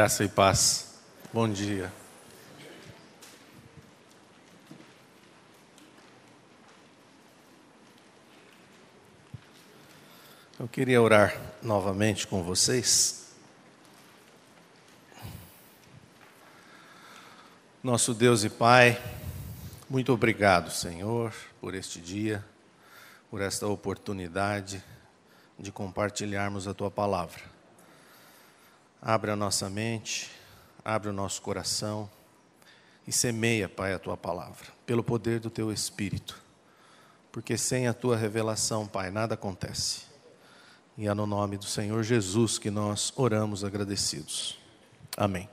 Graça e paz. Bom dia. Eu queria orar novamente com vocês. Nosso Deus e Pai, muito obrigado, Senhor, por este dia, por esta oportunidade de compartilharmos a tua palavra. Abre a nossa mente, abre o nosso coração e semeia, Pai, a tua palavra, pelo poder do teu Espírito. Porque sem a tua revelação, Pai, nada acontece. E é no nome do Senhor Jesus que nós oramos agradecidos. Amém.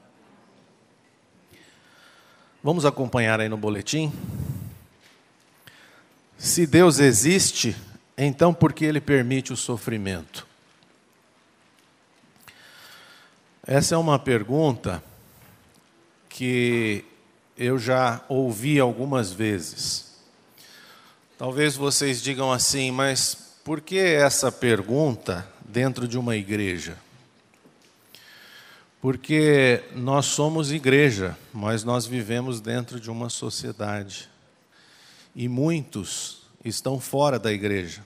Vamos acompanhar aí no boletim. Se Deus existe, então por que ele permite o sofrimento? Essa é uma pergunta que eu já ouvi algumas vezes. Talvez vocês digam assim, mas por que essa pergunta dentro de uma igreja? Porque nós somos igreja, mas nós vivemos dentro de uma sociedade. E muitos estão fora da igreja.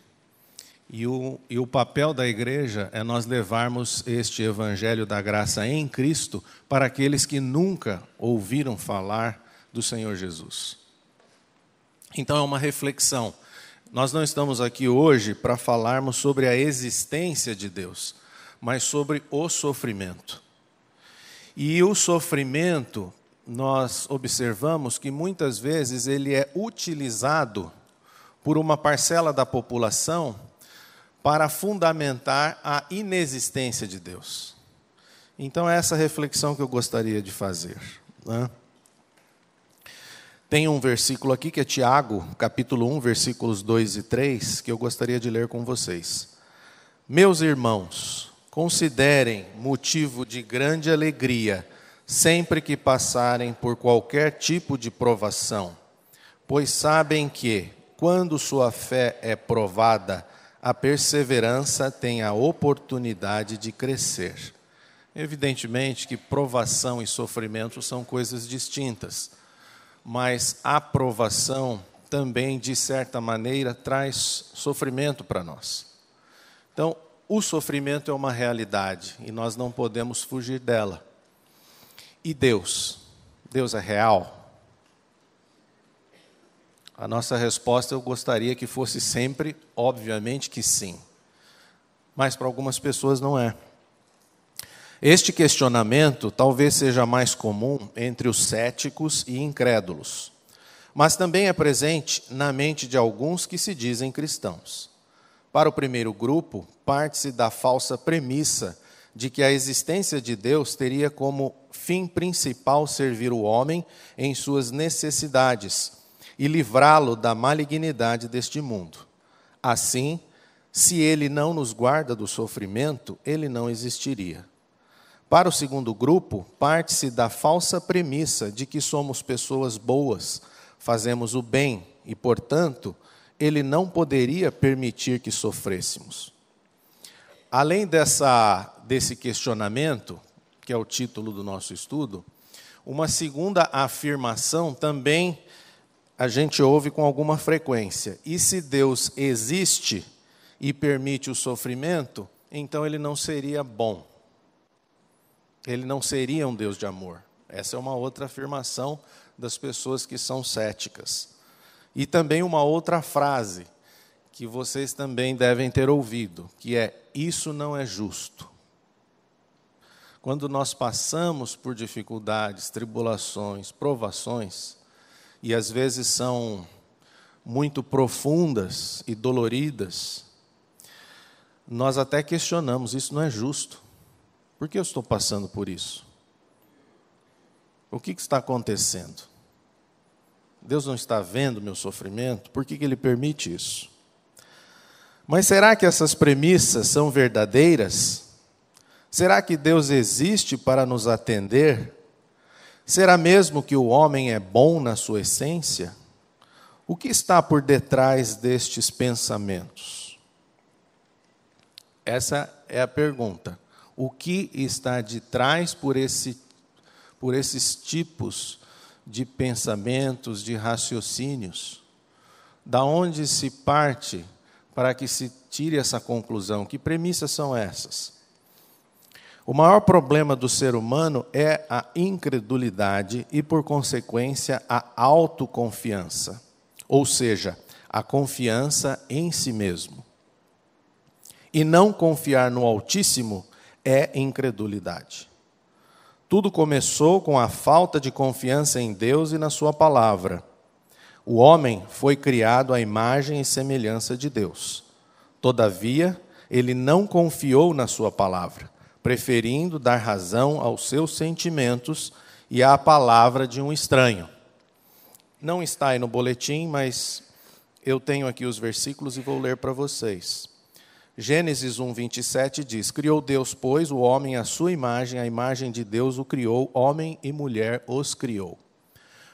E o, e o papel da igreja é nós levarmos este evangelho da graça em Cristo para aqueles que nunca ouviram falar do Senhor Jesus. Então é uma reflexão. Nós não estamos aqui hoje para falarmos sobre a existência de Deus, mas sobre o sofrimento. E o sofrimento, nós observamos que muitas vezes ele é utilizado por uma parcela da população para fundamentar a inexistência de Deus. Então, é essa reflexão que eu gostaria de fazer. Né? Tem um versículo aqui que é Tiago, capítulo 1, versículos 2 e 3, que eu gostaria de ler com vocês. Meus irmãos, considerem motivo de grande alegria sempre que passarem por qualquer tipo de provação, pois sabem que, quando sua fé é provada, a perseverança tem a oportunidade de crescer. Evidentemente que provação e sofrimento são coisas distintas, mas a provação também, de certa maneira, traz sofrimento para nós. Então, o sofrimento é uma realidade e nós não podemos fugir dela. E Deus? Deus é real? A nossa resposta eu gostaria que fosse sempre, obviamente que sim. Mas para algumas pessoas não é. Este questionamento talvez seja mais comum entre os céticos e incrédulos, mas também é presente na mente de alguns que se dizem cristãos. Para o primeiro grupo, parte-se da falsa premissa de que a existência de Deus teria como fim principal servir o homem em suas necessidades e livrá-lo da malignidade deste mundo. Assim, se ele não nos guarda do sofrimento, ele não existiria. Para o segundo grupo, parte-se da falsa premissa de que somos pessoas boas, fazemos o bem e, portanto, ele não poderia permitir que sofrêssemos. Além dessa, desse questionamento, que é o título do nosso estudo, uma segunda afirmação também a gente ouve com alguma frequência. E se Deus existe e permite o sofrimento, então ele não seria bom. Ele não seria um Deus de amor. Essa é uma outra afirmação das pessoas que são céticas. E também uma outra frase que vocês também devem ter ouvido, que é: Isso não é justo. Quando nós passamos por dificuldades, tribulações, provações, e às vezes são muito profundas e doloridas, nós até questionamos: isso não é justo. Por que eu estou passando por isso? O que, está acontecendo? Deus não está vendo meu sofrimento? Por que, que Ele permite isso? Mas será que essas premissas são verdadeiras? Será que Deus existe para nos atender Será mesmo que o homem é bom na sua essência? O que está por detrás destes pensamentos? Essa é a pergunta. o que está de trás por, esse, por esses tipos de pensamentos, de raciocínios. Da onde se parte para que se tire essa conclusão? Que premissas são essas? O maior problema do ser humano é a incredulidade e, por consequência, a autoconfiança, ou seja, a confiança em si mesmo. E não confiar no Altíssimo é incredulidade. Tudo começou com a falta de confiança em Deus e na Sua palavra. O homem foi criado à imagem e semelhança de Deus. Todavia, ele não confiou na Sua palavra, preferindo dar razão aos seus sentimentos e à palavra de um estranho. Não está aí no boletim, mas eu tenho aqui os versículos e vou ler para vocês. Gênesis 1, 27 diz: Criou Deus, pois, o homem à sua imagem, a imagem de Deus o criou, homem e mulher os criou.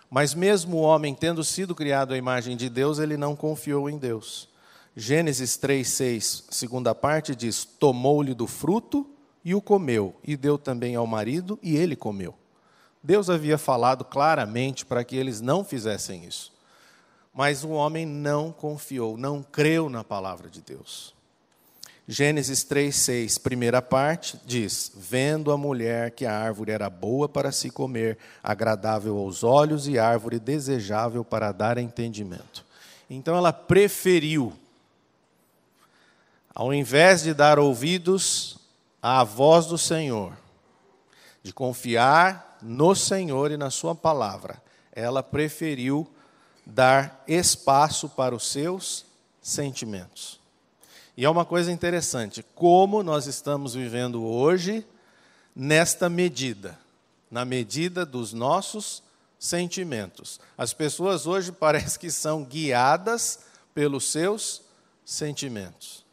Mas mesmo o homem tendo sido criado à imagem de Deus, ele não confiou em Deus. Gênesis 3, 6, segunda parte, diz: Tomou-lhe do fruto e o comeu, e deu também ao marido, e ele comeu. Deus havia falado claramente para que eles não fizessem isso. Mas o homem não confiou, não creu na palavra de Deus. Gênesis 3:6, primeira parte, diz: Vendo a mulher que a árvore era boa para se comer, agradável aos olhos e árvore desejável para dar entendimento. Então ela preferiu, ao invés de dar ouvidos à voz do Senhor, de confiar no Senhor e na Sua palavra, ela preferiu dar espaço para os seus sentimentos. E é uma coisa interessante, como nós estamos vivendo hoje nesta medida, na medida dos nossos sentimentos. As pessoas hoje parecem que são guiadas pelos seus sentimentos.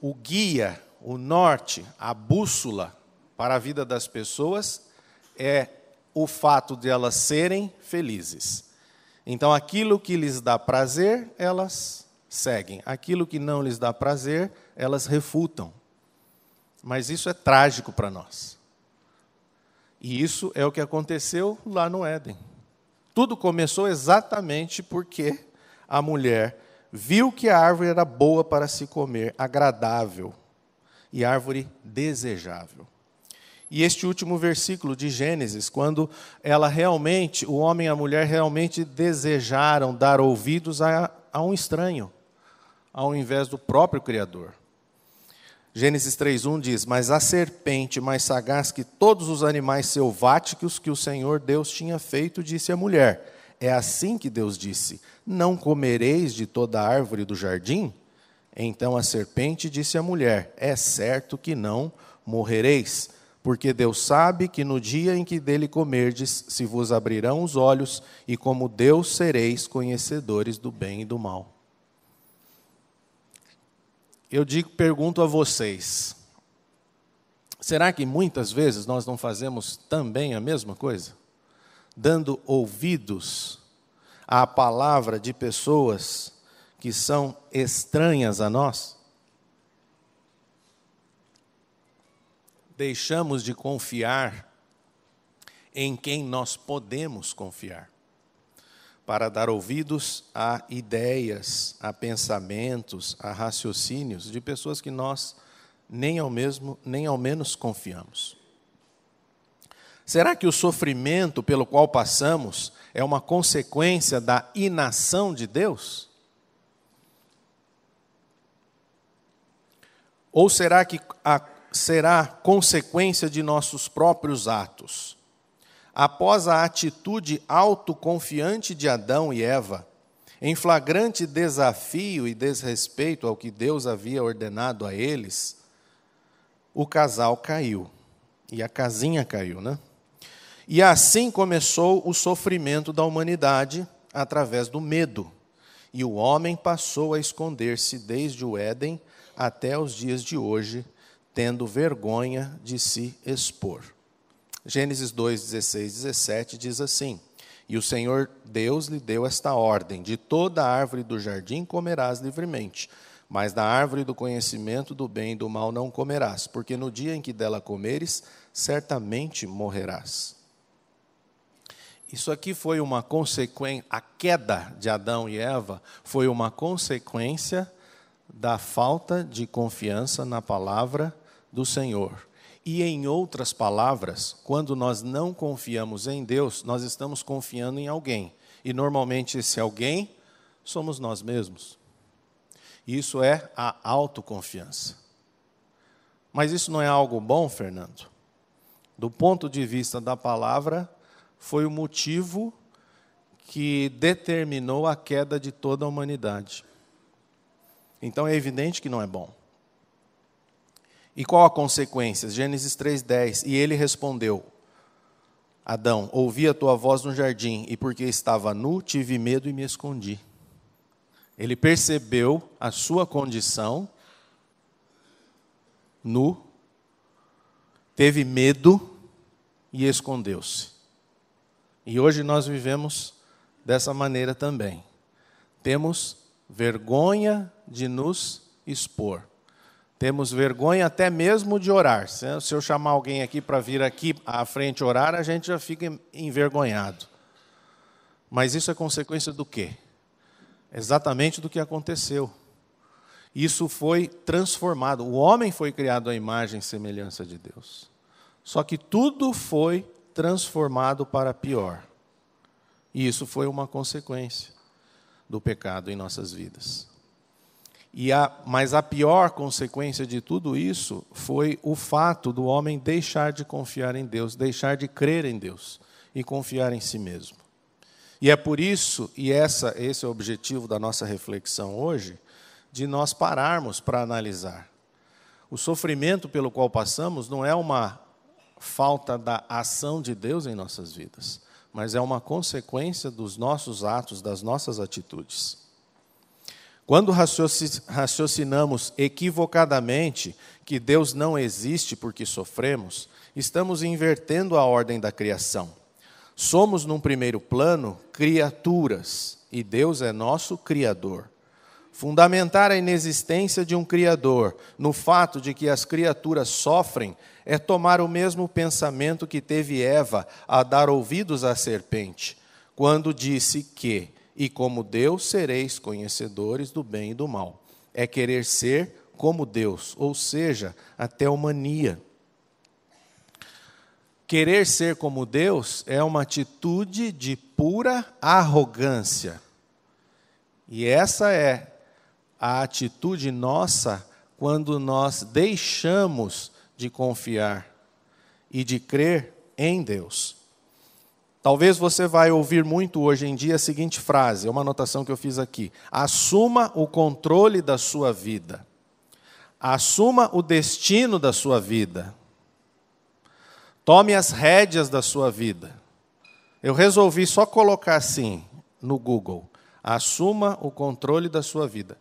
O guia, o norte, a bússola para a vida das pessoas é o fato de elas serem felizes. Então, aquilo que lhes dá prazer, elas seguem. Aquilo que não lhes dá prazer, elas refutam. Mas isso é trágico para nós. E isso é o que aconteceu lá no Éden. Tudo começou exatamente porque a mulher viu que a árvore era boa para se comer, agradável, e árvore desejável. E este último versículo de Gênesis, quando ela realmente, o homem e a mulher realmente desejaram dar ouvidos a, a um estranho ao invés do próprio Criador. Gênesis 3:1 diz: "Mas a serpente, mais sagaz que todos os animais selváticos que o Senhor Deus tinha feito, disse à mulher: É assim que Deus disse: Não comereis de toda árvore do jardim? Então a serpente disse à mulher: É certo que não morrereis, porque Deus sabe que no dia em que dele comerdes, se vos abrirão os olhos, e como Deus sereis conhecedores do bem e do mal eu digo, pergunto a vocês: será que muitas vezes nós não fazemos também a mesma coisa? Dando ouvidos à palavra de pessoas que são estranhas a nós? Deixamos de confiar em quem nós podemos confiar para dar ouvidos a ideias, a pensamentos, a raciocínios de pessoas que nós nem ao mesmo, nem ao menos confiamos. Será que o sofrimento pelo qual passamos é uma consequência da inação de Deus? Ou será que a, será consequência de nossos próprios atos? após a atitude autoconfiante de Adão e Eva, em flagrante desafio e desrespeito ao que Deus havia ordenado a eles, o casal caiu. E a casinha caiu, né? E assim começou o sofrimento da humanidade através do medo. E o homem passou a esconder-se desde o Éden até os dias de hoje, tendo vergonha de se expor. Gênesis 2, 16, 17 diz assim: E o Senhor Deus lhe deu esta ordem: De toda árvore do jardim comerás livremente, Mas da árvore do conhecimento do bem e do mal não comerás, porque no dia em que dela comeres, certamente morrerás. Isso aqui foi uma consequência, a queda de Adão e Eva foi uma consequência da falta de confiança na palavra do Senhor. E em outras palavras, quando nós não confiamos em Deus, nós estamos confiando em alguém. E normalmente esse alguém somos nós mesmos. Isso é a autoconfiança. Mas isso não é algo bom, Fernando? Do ponto de vista da palavra, foi o motivo que determinou a queda de toda a humanidade. Então é evidente que não é bom. E qual a consequência? Gênesis 3:10. E ele respondeu: Adão, ouvi a tua voz no jardim, e porque estava nu, tive medo e me escondi. Ele percebeu a sua condição nu, teve medo e escondeu-se. E hoje nós vivemos dessa maneira também. Temos vergonha de nos expor. Temos vergonha até mesmo de orar. Se eu chamar alguém aqui para vir aqui à frente orar, a gente já fica envergonhado. Mas isso é consequência do quê? Exatamente do que aconteceu. Isso foi transformado. O homem foi criado à imagem e semelhança de Deus. Só que tudo foi transformado para pior. E isso foi uma consequência do pecado em nossas vidas. E a, mas a pior consequência de tudo isso foi o fato do homem deixar de confiar em Deus, deixar de crer em Deus e confiar em si mesmo. E é por isso, e essa, esse é o objetivo da nossa reflexão hoje, de nós pararmos para analisar. O sofrimento pelo qual passamos não é uma falta da ação de Deus em nossas vidas, mas é uma consequência dos nossos atos, das nossas atitudes. Quando raciocinamos equivocadamente que Deus não existe porque sofremos, estamos invertendo a ordem da criação. Somos, num primeiro plano, criaturas e Deus é nosso Criador. Fundamentar a inexistência de um Criador no fato de que as criaturas sofrem é tomar o mesmo pensamento que teve Eva a dar ouvidos à serpente, quando disse que, e como Deus sereis conhecedores do bem e do mal. É querer ser como Deus, ou seja, a teomania. Querer ser como Deus é uma atitude de pura arrogância. E essa é a atitude nossa quando nós deixamos de confiar e de crer em Deus. Talvez você vai ouvir muito hoje em dia a seguinte frase, é uma anotação que eu fiz aqui: assuma o controle da sua vida. Assuma o destino da sua vida. Tome as rédeas da sua vida. Eu resolvi só colocar assim no Google: assuma o controle da sua vida.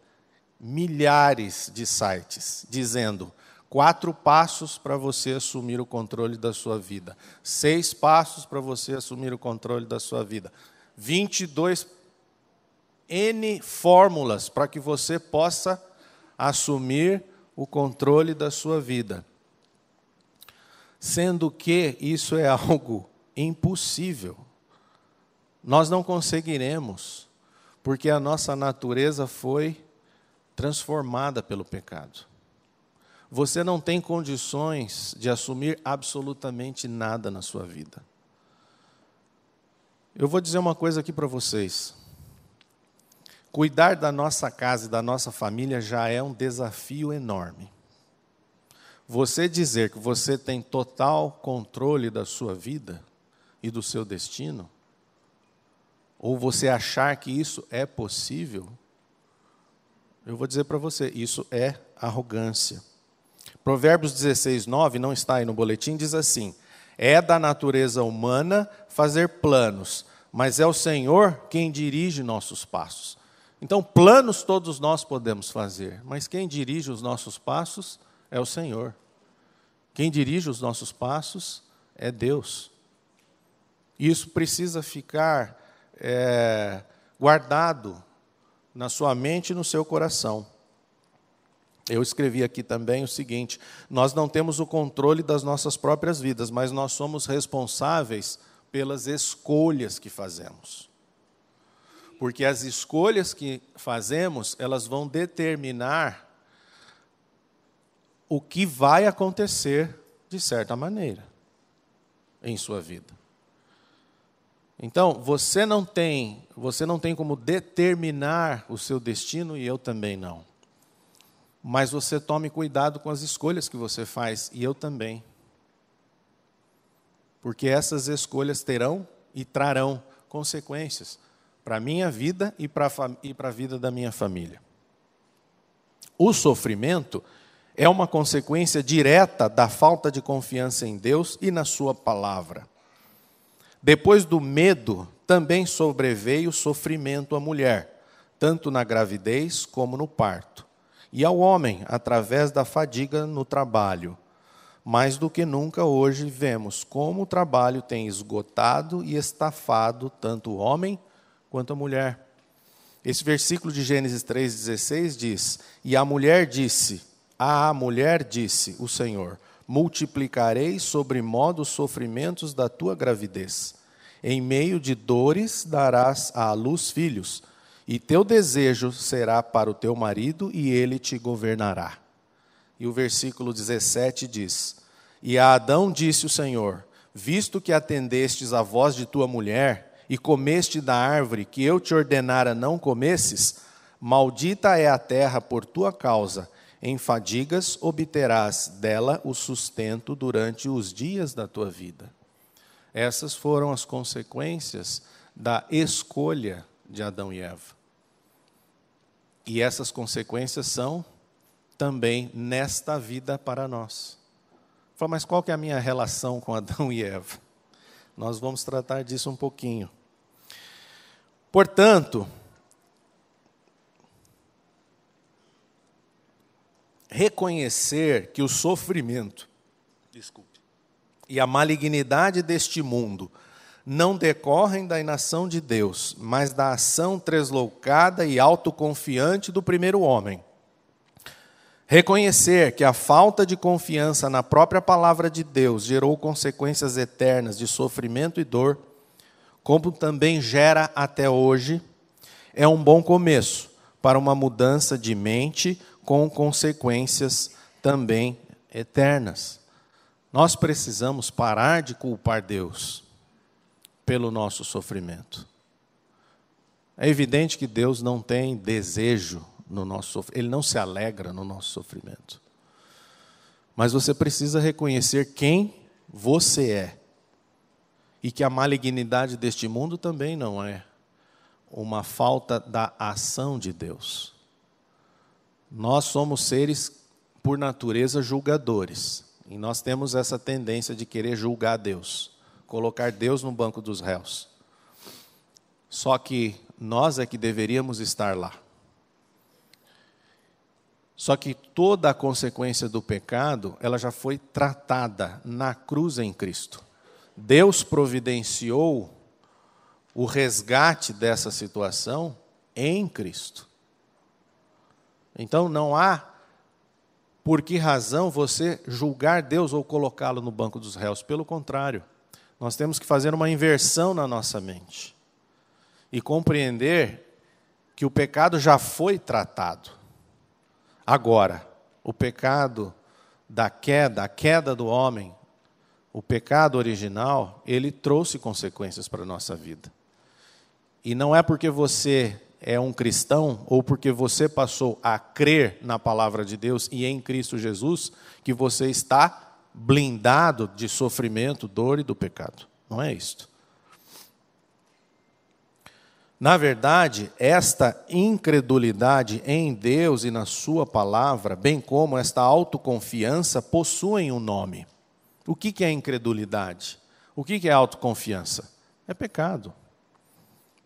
Milhares de sites dizendo quatro passos para você assumir o controle da sua vida, seis passos para você assumir o controle da sua vida, 22 N fórmulas para que você possa assumir o controle da sua vida sendo que isso é algo impossível. Nós não conseguiremos, porque a nossa natureza foi transformada pelo pecado. Você não tem condições de assumir absolutamente nada na sua vida. Eu vou dizer uma coisa aqui para vocês. Cuidar da nossa casa e da nossa família já é um desafio enorme. Você dizer que você tem total controle da sua vida e do seu destino, ou você achar que isso é possível, eu vou dizer para você, isso é arrogância. Provérbios 16, 9, não está aí no boletim, diz assim: É da natureza humana fazer planos, mas é o Senhor quem dirige nossos passos. Então, planos todos nós podemos fazer, mas quem dirige os nossos passos é o Senhor. Quem dirige os nossos passos é Deus. Isso precisa ficar é, guardado na sua mente e no seu coração. Eu escrevi aqui também o seguinte: nós não temos o controle das nossas próprias vidas, mas nós somos responsáveis pelas escolhas que fazemos. Porque as escolhas que fazemos, elas vão determinar o que vai acontecer de certa maneira em sua vida. Então, você não tem, você não tem como determinar o seu destino e eu também não. Mas você tome cuidado com as escolhas que você faz e eu também. Porque essas escolhas terão e trarão consequências para a minha vida e para a vida da minha família. O sofrimento é uma consequência direta da falta de confiança em Deus e na Sua palavra. Depois do medo, também sobreveio sofrimento à mulher, tanto na gravidez como no parto, e ao homem, através da fadiga no trabalho. Mais do que nunca hoje vemos como o trabalho tem esgotado e estafado tanto o homem quanto a mulher. Esse versículo de Gênesis 3,16 diz: E a mulher disse: à mulher disse o Senhor: Multiplicarei sobre modo os sofrimentos da tua gravidez. Em meio de dores darás à luz filhos, e teu desejo será para o teu marido, e ele te governará. E o versículo 17 diz: E a Adão disse o Senhor: Visto que atendestes à voz de tua mulher, e comeste da árvore que eu te ordenara não comesses, maldita é a terra por tua causa em fadigas obterás dela o sustento durante os dias da tua vida. Essas foram as consequências da escolha de Adão e Eva. E essas consequências são também nesta vida para nós. Fala, mas qual que é a minha relação com Adão e Eva? Nós vamos tratar disso um pouquinho. Portanto, reconhecer que o sofrimento, desculpe, e a malignidade deste mundo não decorrem da inação de Deus, mas da ação tresloucada e autoconfiante do primeiro homem. Reconhecer que a falta de confiança na própria palavra de Deus gerou consequências eternas de sofrimento e dor, como também gera até hoje, é um bom começo para uma mudança de mente com consequências também eternas. Nós precisamos parar de culpar Deus pelo nosso sofrimento. É evidente que Deus não tem desejo no nosso sofrimento, Ele não se alegra no nosso sofrimento. Mas você precisa reconhecer quem você é. E que a malignidade deste mundo também não é uma falta da ação de Deus. Nós somos seres, por natureza, julgadores. E nós temos essa tendência de querer julgar Deus, colocar Deus no banco dos réus. Só que nós é que deveríamos estar lá. Só que toda a consequência do pecado, ela já foi tratada na cruz em Cristo. Deus providenciou o resgate dessa situação em Cristo. Então não há por que razão você julgar Deus ou colocá-lo no banco dos réus. Pelo contrário, nós temos que fazer uma inversão na nossa mente e compreender que o pecado já foi tratado. Agora, o pecado da queda, a queda do homem, o pecado original, ele trouxe consequências para a nossa vida. E não é porque você é um cristão ou porque você passou a crer na palavra de Deus e em Cristo Jesus, que você está blindado de sofrimento, dor e do pecado. Não é isto. Na verdade, esta incredulidade em Deus e na Sua palavra, bem como esta autoconfiança, possuem um nome. O que é incredulidade? O que é autoconfiança? É pecado.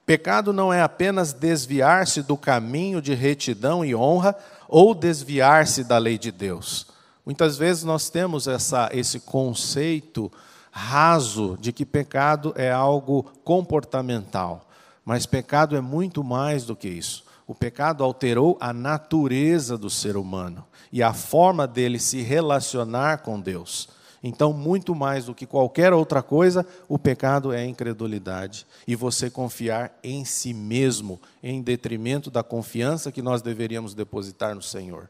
Pecado não é apenas desviar-se do caminho de retidão e honra ou desviar-se da lei de Deus. Muitas vezes nós temos essa, esse conceito raso de que pecado é algo comportamental, mas pecado é muito mais do que isso. O pecado alterou a natureza do ser humano e a forma dele se relacionar com Deus. Então, muito mais do que qualquer outra coisa, o pecado é incredulidade. E você confiar em si mesmo, em detrimento da confiança que nós deveríamos depositar no Senhor.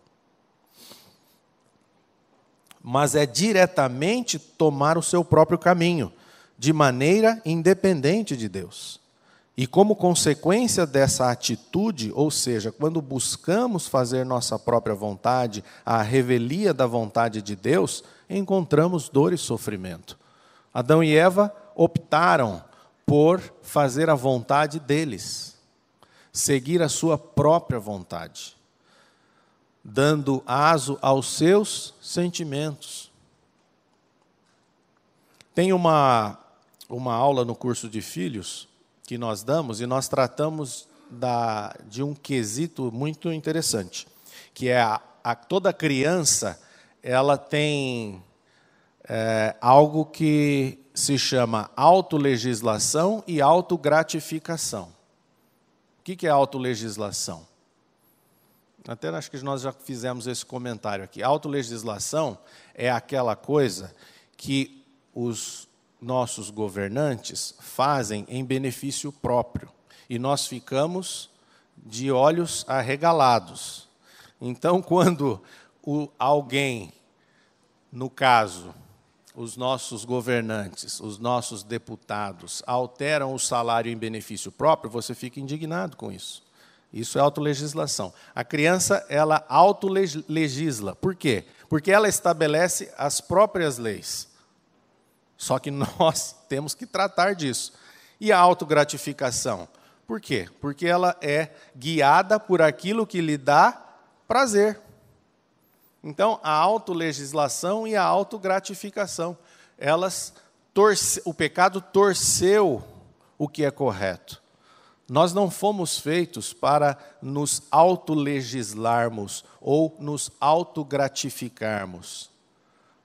Mas é diretamente tomar o seu próprio caminho, de maneira independente de Deus. E como consequência dessa atitude, ou seja, quando buscamos fazer nossa própria vontade, a revelia da vontade de Deus, encontramos dor e sofrimento. Adão e Eva optaram por fazer a vontade deles, seguir a sua própria vontade, dando aso aos seus sentimentos. Tem uma, uma aula no curso de filhos que nós damos e nós tratamos da, de um quesito muito interessante, que é a, a toda criança ela tem é, algo que se chama autolegislação e autogratificação. O que é autolegislação? Até acho que nós já fizemos esse comentário aqui. Autolegislação é aquela coisa que os nossos governantes fazem em benefício próprio. E nós ficamos de olhos arregalados. Então, quando o, alguém, no caso, os nossos governantes, os nossos deputados, alteram o salário em benefício próprio, você fica indignado com isso. Isso é autolegislação. A criança, ela autolegisla. Por quê? Porque ela estabelece as próprias leis. Só que nós temos que tratar disso. E a autogratificação? Por quê? Porque ela é guiada por aquilo que lhe dá prazer. Então, a autolegislação e a autogratificação, elas torce, o pecado torceu o que é correto. Nós não fomos feitos para nos autolegislarmos ou nos autogratificarmos.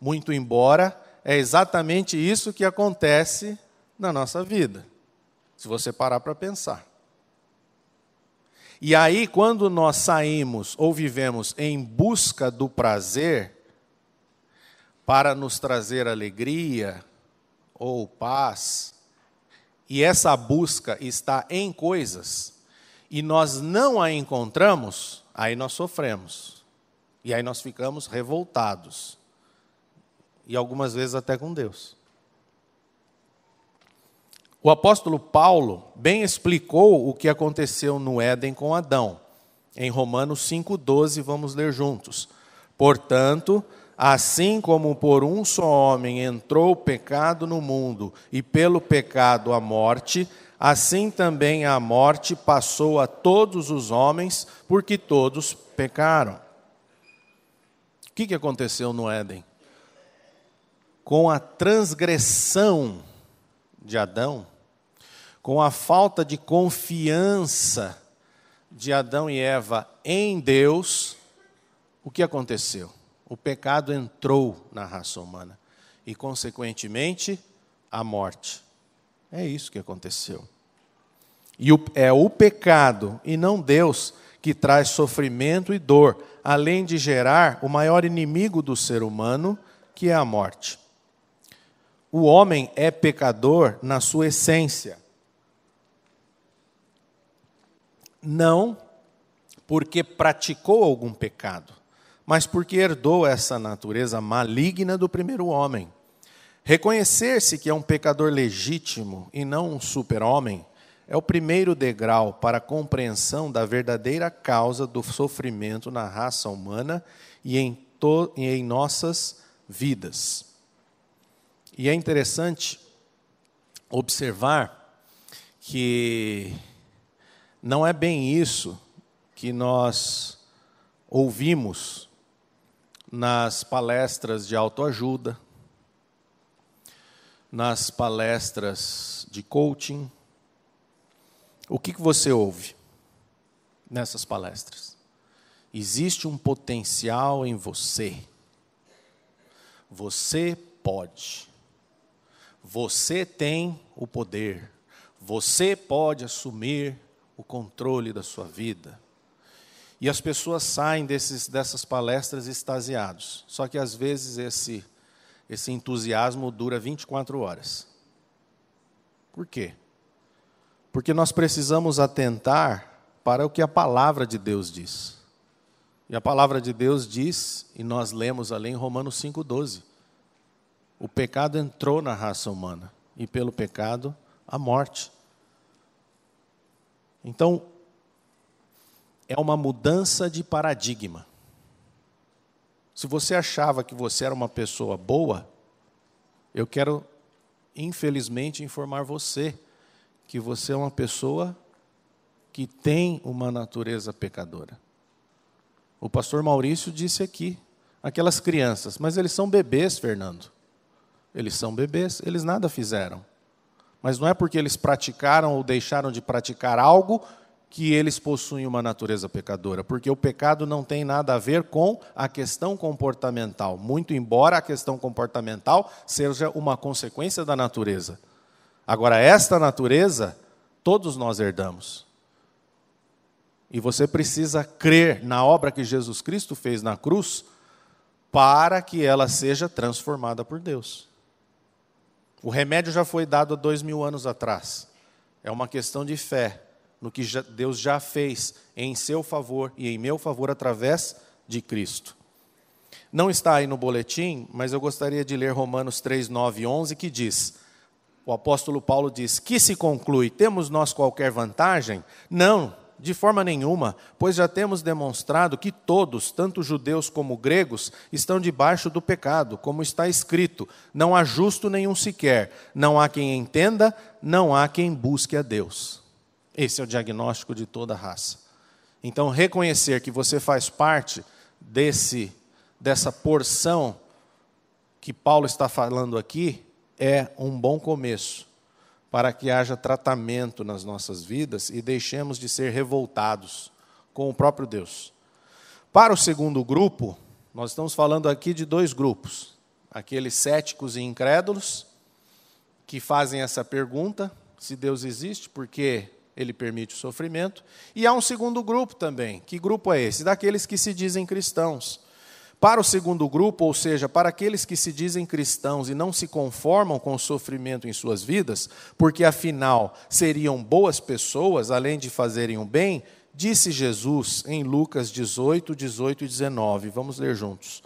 Muito embora é exatamente isso que acontece na nossa vida, se você parar para pensar. E aí, quando nós saímos ou vivemos em busca do prazer, para nos trazer alegria ou paz, e essa busca está em coisas, e nós não a encontramos, aí nós sofremos. E aí nós ficamos revoltados e algumas vezes até com Deus. O apóstolo Paulo bem explicou o que aconteceu no Éden com Adão. Em Romanos 5,12, vamos ler juntos. Portanto, assim como por um só homem entrou o pecado no mundo, e pelo pecado a morte, assim também a morte passou a todos os homens, porque todos pecaram. O que aconteceu no Éden? com a transgressão de Adão, com a falta de confiança de Adão e Eva em Deus, o que aconteceu? O pecado entrou na raça humana e, consequentemente, a morte. É isso que aconteceu. E é o pecado e não Deus que traz sofrimento e dor, além de gerar o maior inimigo do ser humano, que é a morte. O homem é pecador na sua essência. Não porque praticou algum pecado, mas porque herdou essa natureza maligna do primeiro homem. Reconhecer-se que é um pecador legítimo e não um super-homem é o primeiro degrau para a compreensão da verdadeira causa do sofrimento na raça humana e em, e em nossas vidas. E é interessante observar que não é bem isso que nós ouvimos nas palestras de autoajuda, nas palestras de coaching. O que, que você ouve nessas palestras? Existe um potencial em você. Você pode. Você tem o poder. Você pode assumir o controle da sua vida. E as pessoas saem desses, dessas palestras extasiados. Só que às vezes esse, esse entusiasmo dura 24 horas. Por quê? Porque nós precisamos atentar para o que a palavra de Deus diz. E a palavra de Deus diz, e nós lemos ali em Romanos 5,12: o pecado entrou na raça humana, e pelo pecado, a morte. Então, é uma mudança de paradigma. Se você achava que você era uma pessoa boa, eu quero, infelizmente, informar você que você é uma pessoa que tem uma natureza pecadora. O pastor Maurício disse aqui, aquelas crianças, mas eles são bebês, Fernando. Eles são bebês, eles nada fizeram. Mas não é porque eles praticaram ou deixaram de praticar algo que eles possuem uma natureza pecadora, porque o pecado não tem nada a ver com a questão comportamental, muito embora a questão comportamental seja uma consequência da natureza. Agora, esta natureza, todos nós herdamos. E você precisa crer na obra que Jesus Cristo fez na cruz para que ela seja transformada por Deus. O remédio já foi dado há dois mil anos atrás. É uma questão de fé no que Deus já fez em seu favor e em meu favor através de Cristo. Não está aí no boletim, mas eu gostaria de ler Romanos 3, 9 e 11, que diz: o apóstolo Paulo diz: Que se conclui? Temos nós qualquer vantagem? Não, de forma nenhuma, pois já temos demonstrado que todos, tanto judeus como gregos, estão debaixo do pecado, como está escrito: não há justo nenhum sequer, não há quem entenda, não há quem busque a Deus. Esse é o diagnóstico de toda a raça. Então, reconhecer que você faz parte desse dessa porção que Paulo está falando aqui é um bom começo para que haja tratamento nas nossas vidas e deixemos de ser revoltados com o próprio Deus. Para o segundo grupo, nós estamos falando aqui de dois grupos: aqueles céticos e incrédulos que fazem essa pergunta se Deus existe, porque ele permite o sofrimento, e há um segundo grupo também. Que grupo é esse? Daqueles que se dizem cristãos. Para o segundo grupo, ou seja, para aqueles que se dizem cristãos e não se conformam com o sofrimento em suas vidas, porque afinal seriam boas pessoas, além de fazerem o bem, disse Jesus em Lucas 18, 18 e 19. Vamos ler juntos.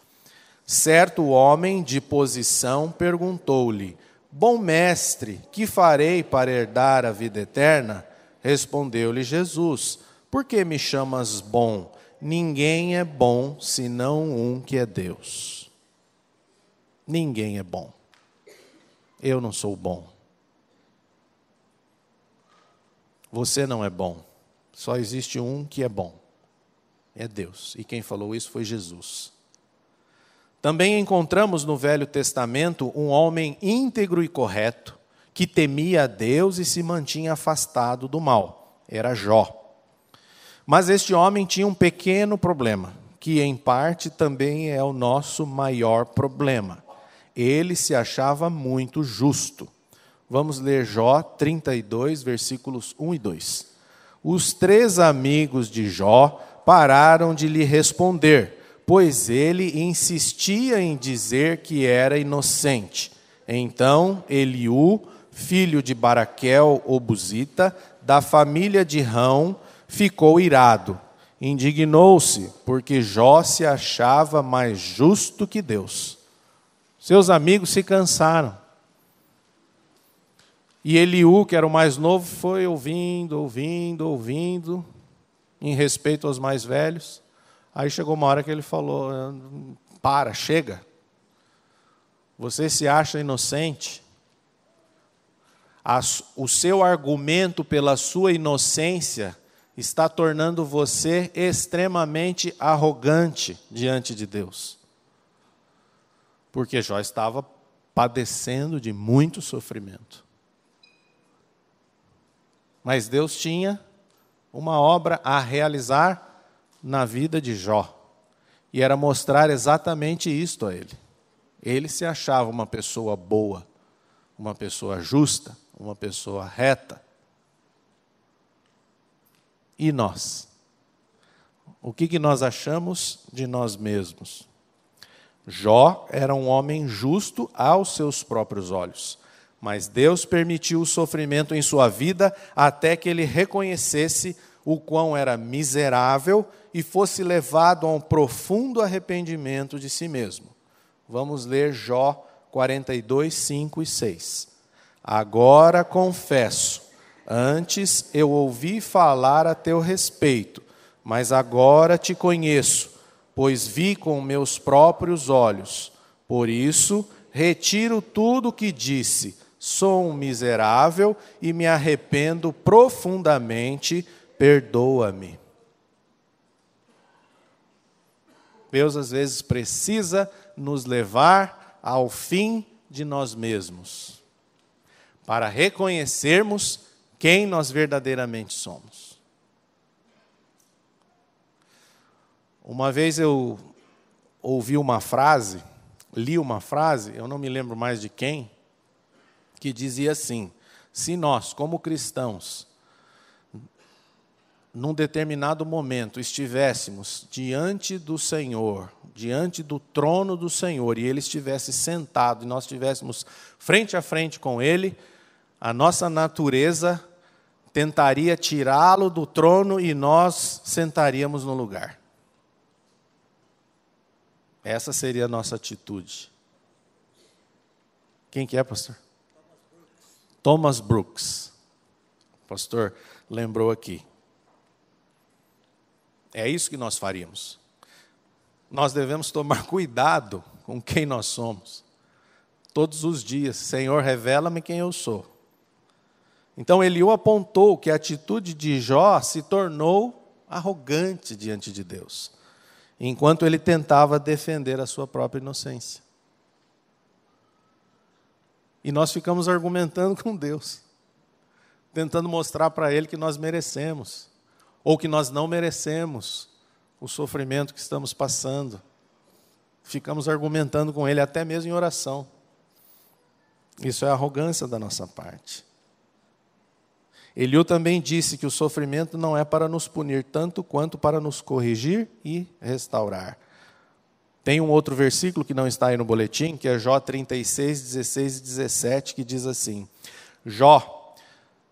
Certo homem de posição perguntou-lhe: Bom mestre, que farei para herdar a vida eterna? Respondeu-lhe Jesus: Por que me chamas bom? Ninguém é bom senão um que é Deus. Ninguém é bom. Eu não sou bom. Você não é bom. Só existe um que é bom. É Deus. E quem falou isso foi Jesus. Também encontramos no Velho Testamento um homem íntegro e correto, que temia a Deus e se mantinha afastado do mal. Era Jó. Mas este homem tinha um pequeno problema, que em parte também é o nosso maior problema. Ele se achava muito justo. Vamos ler Jó 32, versículos 1 e 2. Os três amigos de Jó pararam de lhe responder, pois ele insistia em dizer que era inocente. Então Eliú, filho de Baraquel, obusita, da família de Rão, ficou irado, indignou-se, porque Jó se achava mais justo que Deus. Seus amigos se cansaram. E Eliú, que era o mais novo, foi ouvindo, ouvindo, ouvindo, em respeito aos mais velhos. Aí chegou uma hora que ele falou: Para, chega. Você se acha inocente. o seu argumento pela sua inocência está tornando você extremamente arrogante diante de Deus. Porque Jó estava padecendo de muito sofrimento. Mas Deus tinha uma obra a realizar na vida de Jó. E era mostrar exatamente isto a ele. Ele se achava uma pessoa boa, uma pessoa justa, uma pessoa reta. E nós? o que, que nós achamos de nós mesmos? Jó era um homem justo aos seus próprios olhos, mas Deus permitiu o sofrimento em sua vida até que ele reconhecesse o quão era miserável e fosse levado a um profundo arrependimento de si mesmo. Vamos ler Jó 42, 5 e 6. Agora confesso, antes eu ouvi falar a teu respeito, mas agora te conheço, pois vi com meus próprios olhos. Por isso, retiro tudo o que disse. Sou um miserável e me arrependo profundamente. Perdoa-me. Deus às vezes precisa nos levar ao fim de nós mesmos, para reconhecermos quem nós verdadeiramente somos. Uma vez eu ouvi uma frase, li uma frase, eu não me lembro mais de quem, que dizia assim: se nós, como cristãos, num determinado momento estivéssemos diante do Senhor, diante do trono do Senhor, e Ele estivesse sentado e nós estivéssemos frente a frente com Ele, a nossa natureza tentaria tirá-lo do trono e nós sentaríamos no lugar. Essa seria a nossa atitude. Quem que é, pastor? Thomas Brooks. O pastor lembrou aqui. É isso que nós faríamos. Nós devemos tomar cuidado com quem nós somos. Todos os dias, Senhor, revela-me quem eu sou. Então Eliú apontou que a atitude de Jó se tornou arrogante diante de Deus, enquanto ele tentava defender a sua própria inocência. E nós ficamos argumentando com Deus, tentando mostrar para Ele que nós merecemos ou que nós não merecemos o sofrimento que estamos passando. Ficamos argumentando com ele até mesmo em oração. Isso é arrogância da nossa parte. Eliú também disse que o sofrimento não é para nos punir tanto quanto para nos corrigir e restaurar. Tem um outro versículo que não está aí no boletim, que é Jó 36, 16 e 17, que diz assim: Jó,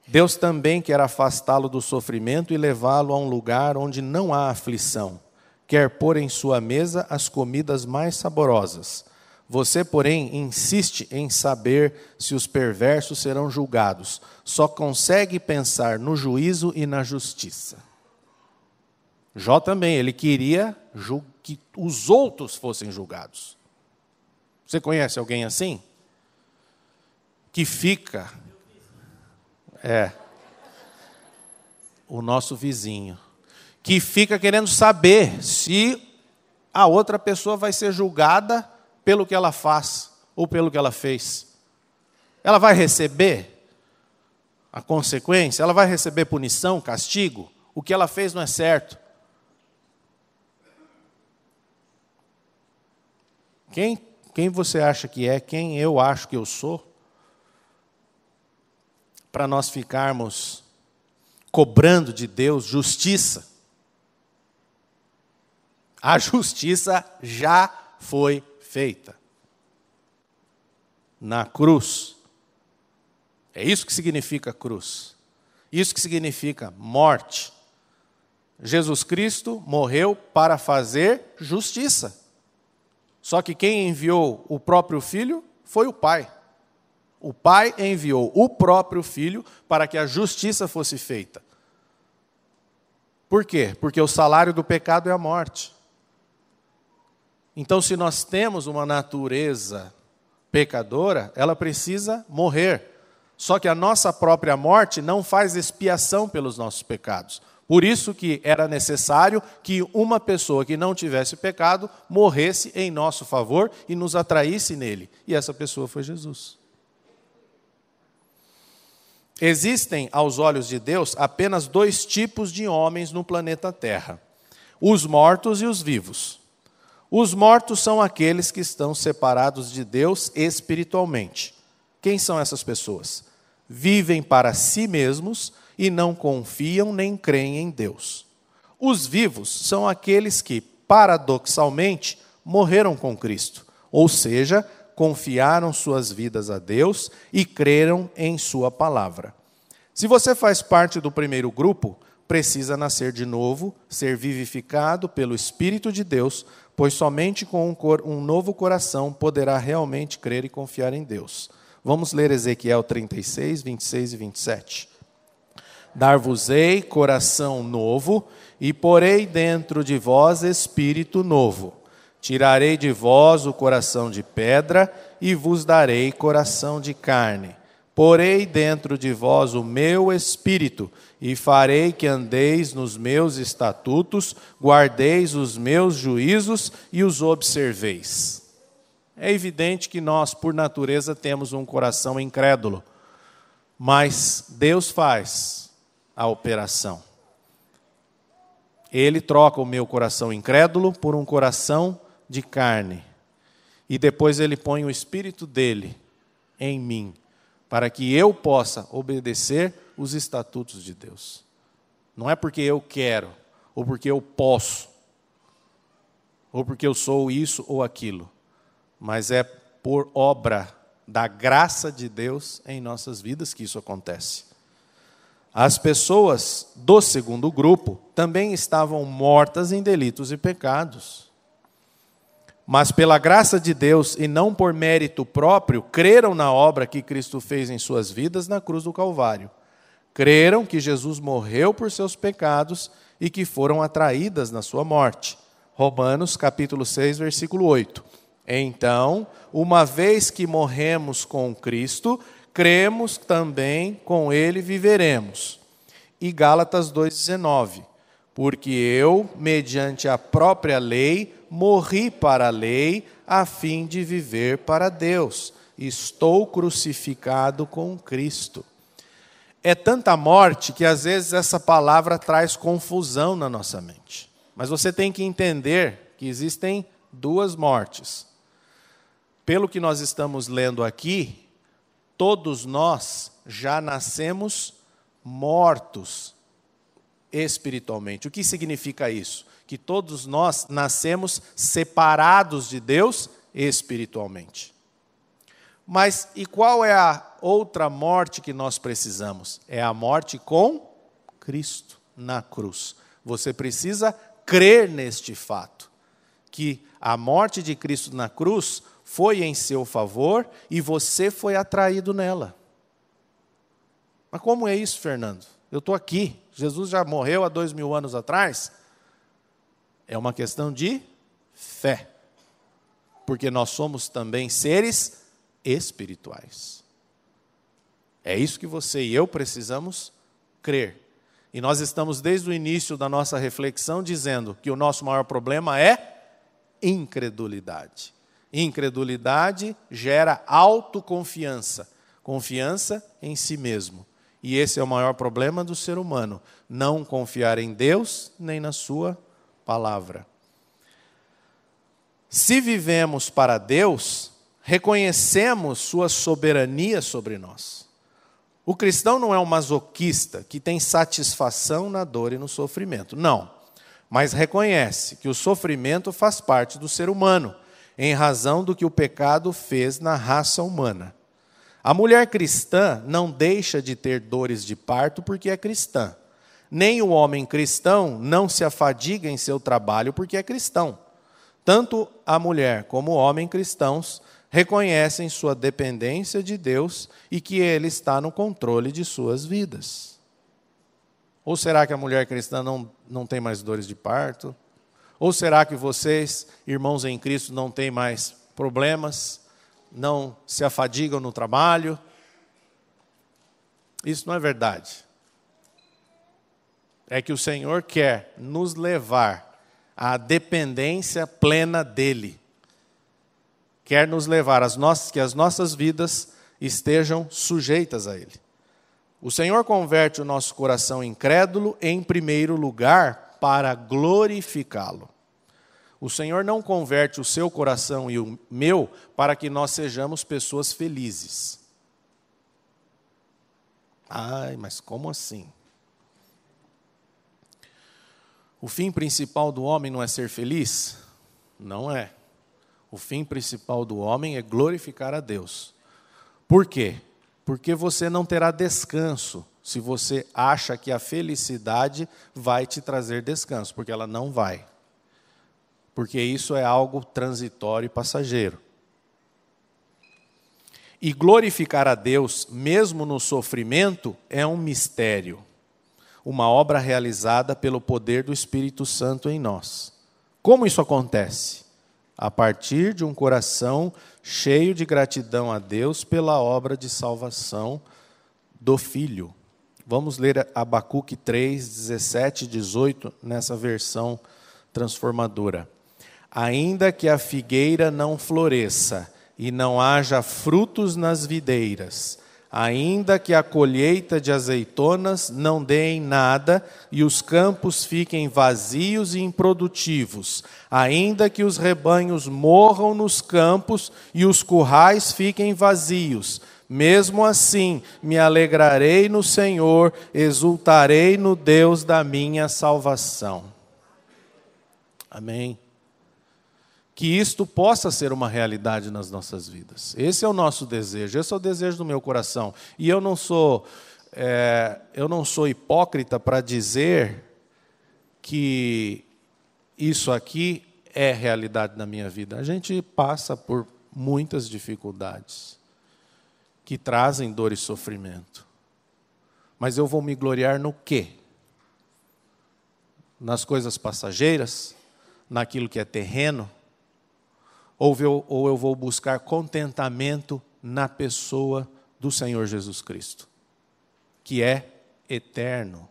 Deus também quer afastá-lo do sofrimento e levá-lo a um lugar onde não há aflição. Quer pôr em sua mesa as comidas mais saborosas. Você, porém, insiste em saber se os perversos serão julgados. Só consegue pensar no juízo e na justiça. Jó também, ele queria que os outros fossem julgados. Você conhece alguém assim? Que fica é. O nosso vizinho. Que fica querendo saber se a outra pessoa vai ser julgada pelo que ela faz ou pelo que ela fez. Ela vai receber a consequência? Ela vai receber punição, castigo? O que ela fez não é certo. Quem, quem você acha que é? Quem eu acho que eu sou? para nós ficarmos cobrando de Deus justiça. A justiça já foi feita na cruz. É isso que significa cruz. Isso que significa morte. Jesus Cristo morreu para fazer justiça. Só que quem enviou o próprio filho foi o Pai. O Pai enviou o próprio Filho para que a justiça fosse feita. Por quê? Porque o salário do pecado é a morte. Então, se nós temos uma natureza pecadora, ela precisa morrer. Só que a nossa própria morte não faz expiação pelos nossos pecados. Por isso que era necessário que uma pessoa que não tivesse pecado morresse em nosso favor e nos atraísse nele. E essa pessoa foi Jesus. Existem, aos olhos de Deus, apenas dois tipos de homens no planeta Terra: os mortos e os vivos. Os mortos são aqueles que estão separados de Deus espiritualmente. Quem são essas pessoas? Vivem para si mesmos e não confiam nem creem em Deus. Os vivos são aqueles que, paradoxalmente, morreram com Cristo, ou seja, confiaram suas vidas a Deus e creram em Sua palavra. Se você faz parte do primeiro grupo, precisa nascer de novo, ser vivificado pelo Espírito de Deus, pois somente com um novo coração poderá realmente crer e confiar em Deus. Vamos ler Ezequiel 36, 26 e 27. Dar-vos-ei coração novo, e porei dentro de vós espírito novo. Tirarei de vós o coração de pedra, e vos darei coração de carne. Porei dentro de vós o meu espírito, e farei que andeis nos meus estatutos, guardeis os meus juízos e os observeis. É evidente que nós, por natureza, temos um coração incrédulo, mas Deus faz a operação. Ele troca o meu coração incrédulo por um coração de carne. E depois ele põe o espírito dele em mim, para que eu possa obedecer os estatutos de Deus. Não é porque eu quero, ou porque eu posso, ou porque eu sou isso ou aquilo, mas é por obra da graça de Deus em nossas vidas que isso acontece. As pessoas do segundo grupo também estavam mortas em delitos e pecados. Mas pela graça de Deus e não por mérito próprio, creram na obra que Cristo fez em suas vidas na cruz do Calvário. Creram que Jesus morreu por seus pecados e que foram atraídas na sua morte. Romanos capítulo 6, versículo 8. Então, uma vez que morremos com Cristo, cremos também com ele viveremos. E Gálatas 2,19: Porque eu, mediante a própria lei, morri para a lei, a fim de viver para Deus. Estou crucificado com Cristo. É tanta morte que às vezes essa palavra traz confusão na nossa mente. Mas você tem que entender que existem duas mortes. Pelo que nós estamos lendo aqui, todos nós já nascemos mortos espiritualmente. O que significa isso? Que todos nós nascemos separados de Deus espiritualmente. Mas e qual é a outra morte que nós precisamos? É a morte com Cristo na cruz. Você precisa crer neste fato, que a morte de Cristo na cruz foi em seu favor e você foi atraído nela. Mas como é isso, Fernando? Eu estou aqui, Jesus já morreu há dois mil anos atrás. É uma questão de fé, porque nós somos também seres espirituais. É isso que você e eu precisamos crer. E nós estamos desde o início da nossa reflexão dizendo que o nosso maior problema é incredulidade. Incredulidade gera autoconfiança, confiança em si mesmo. E esse é o maior problema do ser humano: não confiar em Deus nem na Sua palavra. Se vivemos para Deus, reconhecemos Sua soberania sobre nós. O cristão não é um masoquista que tem satisfação na dor e no sofrimento. Não. Mas reconhece que o sofrimento faz parte do ser humano em razão do que o pecado fez na raça humana. A mulher cristã não deixa de ter dores de parto porque é cristã. Nem o homem cristão não se afadiga em seu trabalho porque é cristão. Tanto a mulher como o homem cristãos reconhecem sua dependência de Deus e que Ele está no controle de suas vidas. Ou será que a mulher cristã não, não tem mais dores de parto? Ou será que vocês, irmãos em Cristo, não têm mais problemas, não se afadigam no trabalho? Isso não é verdade. É que o Senhor quer nos levar à dependência plena dEle. Quer nos levar às nossas, que as nossas vidas estejam sujeitas a Ele. O Senhor converte o nosso coração incrédulo em primeiro lugar para glorificá-lo. O Senhor não converte o seu coração e o meu para que nós sejamos pessoas felizes. Ai, mas como assim? O fim principal do homem não é ser feliz? Não é. O fim principal do homem é glorificar a Deus. Por quê? Porque você não terá descanso se você acha que a felicidade vai te trazer descanso, porque ela não vai. Porque isso é algo transitório e passageiro. E glorificar a Deus, mesmo no sofrimento, é um mistério, uma obra realizada pelo poder do Espírito Santo em nós. Como isso acontece? A partir de um coração cheio de gratidão a Deus pela obra de salvação do Filho. Vamos ler Abacuque 3, 17 e 18 nessa versão transformadora. Ainda que a figueira não floresça e não haja frutos nas videiras, ainda que a colheita de azeitonas não dê em nada e os campos fiquem vazios e improdutivos, ainda que os rebanhos morram nos campos e os currais fiquem vazios, mesmo assim me alegrarei no Senhor, exultarei no Deus da minha salvação. Amém que isto possa ser uma realidade nas nossas vidas. Esse é o nosso desejo, esse é o desejo do meu coração. E eu não sou, é, eu não sou hipócrita para dizer que isso aqui é realidade na minha vida. A gente passa por muitas dificuldades que trazem dor e sofrimento. Mas eu vou me gloriar no quê? Nas coisas passageiras, naquilo que é terreno, ou eu, ou eu vou buscar contentamento na pessoa do Senhor Jesus Cristo, que é eterno.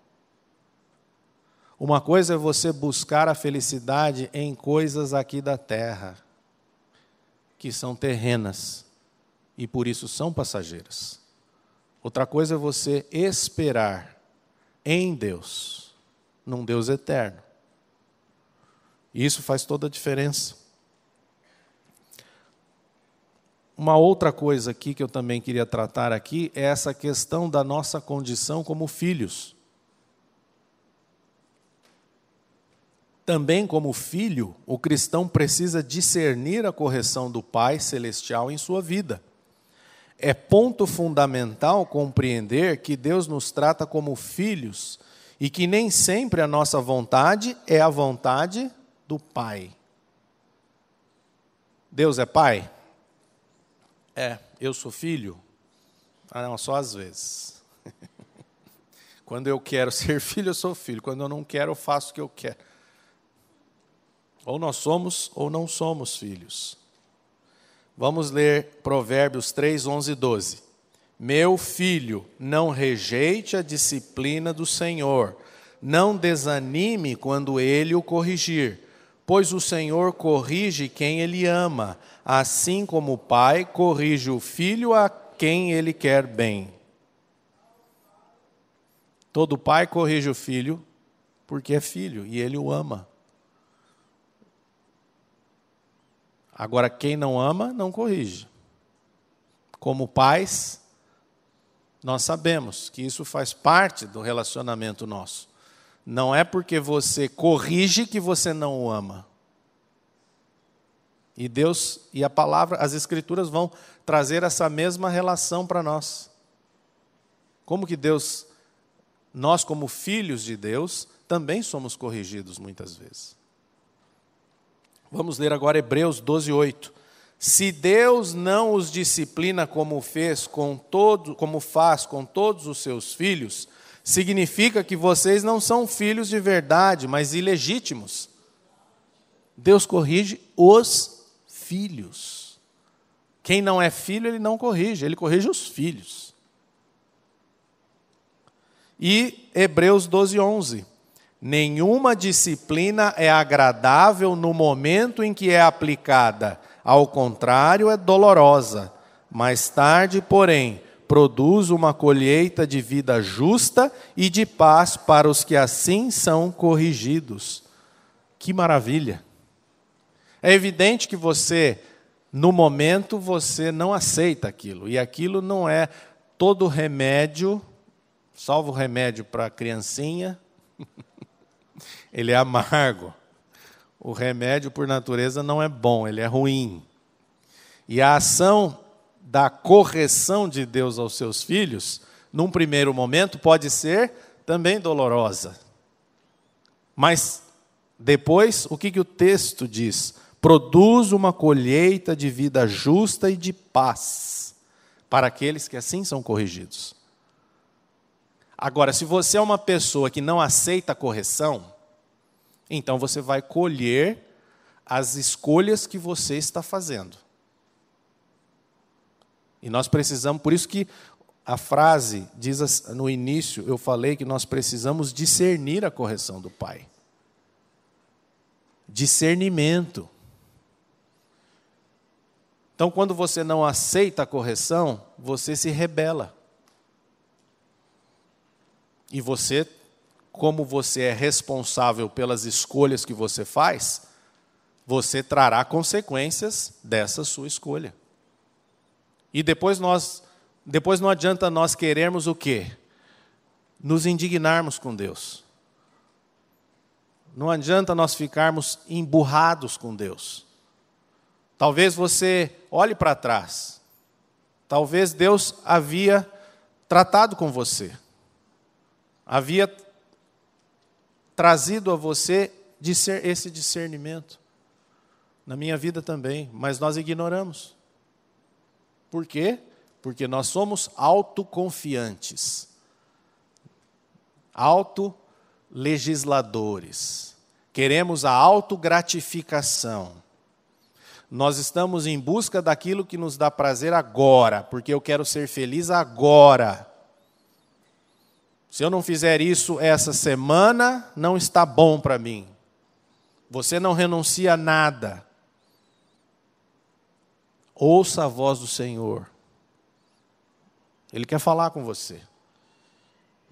Uma coisa é você buscar a felicidade em coisas aqui da terra, que são terrenas e por isso são passageiras. Outra coisa é você esperar em Deus, num Deus eterno. E isso faz toda a diferença. Uma outra coisa aqui que eu também queria tratar aqui é essa questão da nossa condição como filhos. Também, como filho, o cristão precisa discernir a correção do Pai Celestial em sua vida. É ponto fundamental compreender que Deus nos trata como filhos e que nem sempre a nossa vontade é a vontade do Pai. Deus é Pai? É, eu sou filho? Ah, não, só às vezes. Quando eu quero ser filho, eu sou filho. Quando eu não quero, eu faço o que eu quero. Ou nós somos ou não somos filhos. Vamos ler Provérbios 3, 11 e 12. Meu filho, não rejeite a disciplina do Senhor, não desanime quando ele o corrigir Pois o Senhor corrige quem ele ama, assim como o pai corrige o filho a quem ele quer bem. Todo pai corrige o filho porque é filho e ele o ama. Agora, quem não ama, não corrige. Como pais, nós sabemos que isso faz parte do relacionamento nosso. Não é porque você corrige que você não o ama. E Deus e a palavra, as escrituras vão trazer essa mesma relação para nós. Como que Deus, nós como filhos de Deus, também somos corrigidos muitas vezes. Vamos ler agora Hebreus 12, 8. Se Deus não os disciplina como fez com todo, como faz com todos os seus filhos, significa que vocês não são filhos de verdade, mas ilegítimos. Deus corrige os filhos. Quem não é filho, ele não corrige, ele corrige os filhos. E Hebreus 12, 11. Nenhuma disciplina é agradável no momento em que é aplicada, ao contrário, é dolorosa. Mais tarde, porém, produz uma colheita de vida justa e de paz para os que assim são corrigidos. Que maravilha! É evidente que você, no momento, você não aceita aquilo, e aquilo não é todo remédio, salvo remédio para a criancinha, ele é amargo. O remédio, por natureza, não é bom, ele é ruim. E a ação da correção de Deus aos seus filhos, num primeiro momento, pode ser também dolorosa. Mas depois, o que, que o texto diz? Produz uma colheita de vida justa e de paz para aqueles que assim são corrigidos. Agora, se você é uma pessoa que não aceita a correção, então você vai colher as escolhas que você está fazendo. E nós precisamos, por isso que a frase diz no início, eu falei que nós precisamos discernir a correção do Pai. Discernimento. Então, quando você não aceita a correção, você se rebela. E você, como você é responsável pelas escolhas que você faz, você trará consequências dessa sua escolha. E depois nós, depois não adianta nós querermos o quê? Nos indignarmos com Deus. Não adianta nós ficarmos emburrados com Deus. Talvez você olhe para trás. Talvez Deus havia tratado com você havia trazido a você esse discernimento. Na minha vida também, mas nós ignoramos. Por quê? Porque nós somos autoconfiantes, autolegisladores. Queremos a autogratificação. Nós estamos em busca daquilo que nos dá prazer agora, porque eu quero ser feliz agora. Se eu não fizer isso essa semana, não está bom para mim. Você não renuncia a nada. Ouça a voz do Senhor. Ele quer falar com você.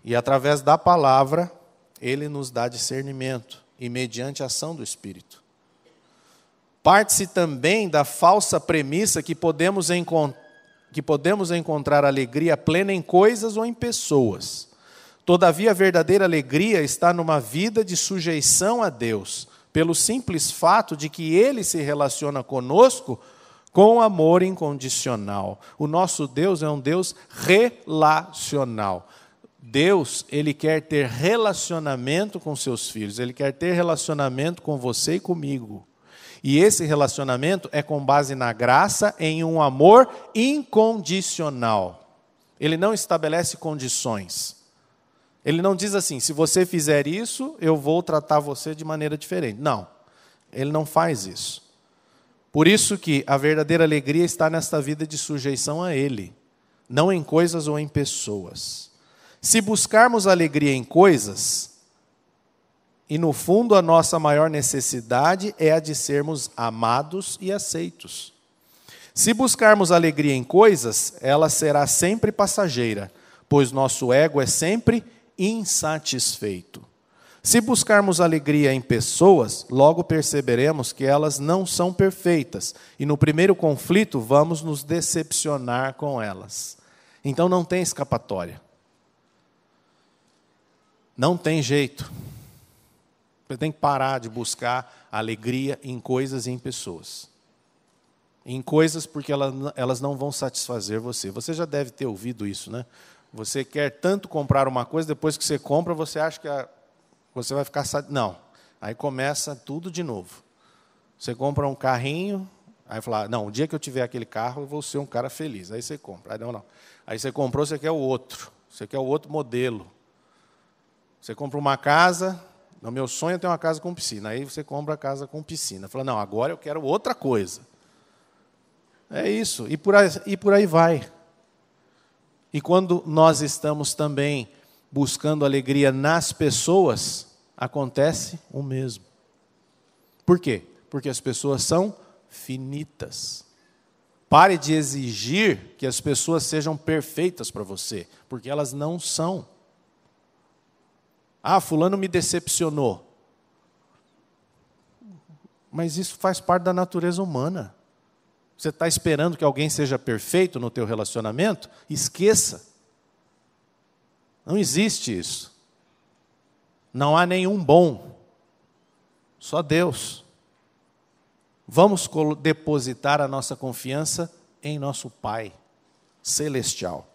E através da palavra, ele nos dá discernimento e mediante a ação do Espírito. Parte-se também da falsa premissa que podemos, que podemos encontrar alegria plena em coisas ou em pessoas. Todavia, a verdadeira alegria está numa vida de sujeição a Deus, pelo simples fato de que Ele se relaciona conosco com amor incondicional. O nosso Deus é um Deus relacional. Deus, ele quer ter relacionamento com seus filhos, ele quer ter relacionamento com você e comigo. E esse relacionamento é com base na graça, em um amor incondicional. Ele não estabelece condições. Ele não diz assim: se você fizer isso, eu vou tratar você de maneira diferente. Não, ele não faz isso. Por isso que a verdadeira alegria está nesta vida de sujeição a Ele, não em coisas ou em pessoas. Se buscarmos alegria em coisas, e no fundo a nossa maior necessidade é a de sermos amados e aceitos. Se buscarmos alegria em coisas, ela será sempre passageira, pois nosso ego é sempre insatisfeito. Se buscarmos alegria em pessoas, logo perceberemos que elas não são perfeitas, e no primeiro conflito vamos nos decepcionar com elas. Então não tem escapatória. Não tem jeito. Você tem que parar de buscar alegria em coisas e em pessoas. Em coisas porque elas, não vão satisfazer você. Você já deve ter ouvido isso, né? Você quer tanto comprar uma coisa, depois que você compra, você acha que a, você vai ficar. Não. Aí começa tudo de novo. Você compra um carrinho, aí fala: não, o dia que eu tiver aquele carro, eu vou ser um cara feliz. Aí você compra. Aí não, não. Aí você comprou, você quer o outro. Você quer o outro modelo. Você compra uma casa, no meu sonho é ter uma casa com piscina. Aí você compra a casa com piscina. Fala, não, agora eu quero outra coisa. É isso. E por aí, e por aí vai. E quando nós estamos também buscando alegria nas pessoas, acontece o mesmo. Por quê? Porque as pessoas são finitas. Pare de exigir que as pessoas sejam perfeitas para você, porque elas não são. Ah, fulano me decepcionou. Mas isso faz parte da natureza humana. Você está esperando que alguém seja perfeito no teu relacionamento? Esqueça. Não existe isso. Não há nenhum bom. Só Deus. Vamos depositar a nossa confiança em nosso Pai celestial.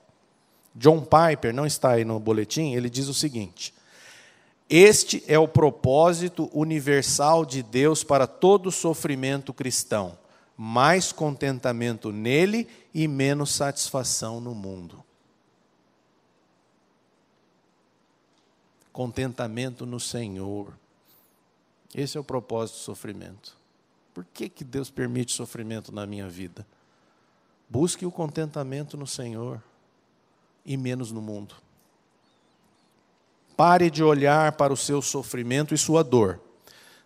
John Piper, não está aí no boletim, ele diz o seguinte: Este é o propósito universal de Deus para todo sofrimento cristão: mais contentamento nele e menos satisfação no mundo. Contentamento no Senhor. Esse é o propósito do sofrimento. Por que, que Deus permite sofrimento na minha vida? Busque o contentamento no Senhor e menos no mundo. Pare de olhar para o seu sofrimento e sua dor.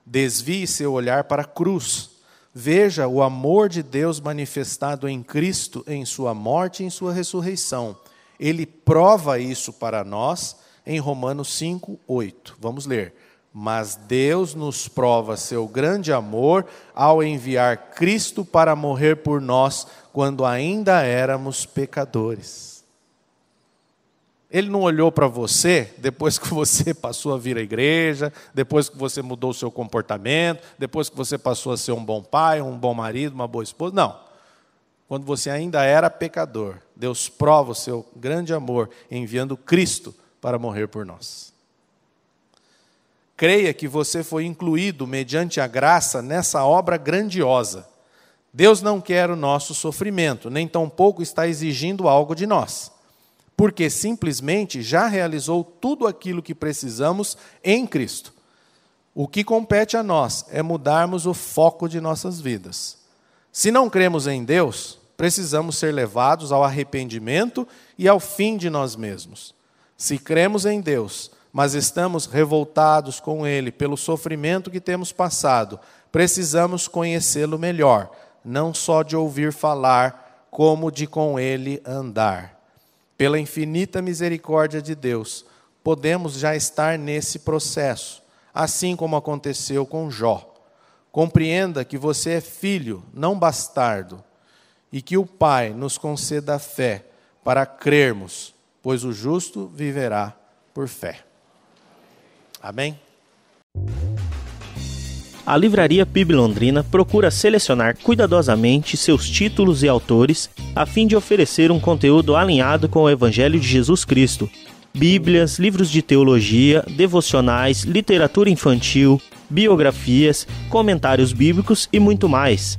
Desvie seu olhar para a cruz. Veja o amor de Deus manifestado em Cristo, em sua morte e em sua ressurreição. Ele prova isso para nós em Romanos 5, 8. Vamos ler. Mas Deus nos prova seu grande amor ao enviar Cristo para morrer por nós quando ainda éramos pecadores. Ele não olhou para você depois que você passou a vir à igreja, depois que você mudou o seu comportamento, depois que você passou a ser um bom pai, um bom marido, uma boa esposa. Não. Quando você ainda era pecador, Deus prova o seu grande amor enviando Cristo para morrer por nós. Creia que você foi incluído mediante a graça nessa obra grandiosa. Deus não quer o nosso sofrimento, nem tampouco está exigindo algo de nós porque simplesmente já realizou tudo aquilo que precisamos em Cristo. O que compete a nós é mudarmos o foco de nossas vidas. Se não cremos em Deus, precisamos ser levados ao arrependimento e ao fim de nós mesmos. Se cremos em Deus, mas estamos revoltados com Ele pelo sofrimento que temos passado, precisamos conhecê-lo melhor, não só de ouvir falar, como de com Ele andar pela infinita misericórdia de Deus, podemos já estar nesse processo, assim como aconteceu com Jó. Compreenda que você é filho, não bastardo, e que o Pai nos conceda fé para crermos, pois o justo viverá por fé. Amém? A Livraria PIB Londrina procura selecionar cuidadosamente seus títulos e autores a fim de oferecer um conteúdo alinhado com o Evangelho de Jesus Cristo. Bíblias, livros de teologia, devocionais, literatura infantil, biografias, comentários bíblicos e muito mais.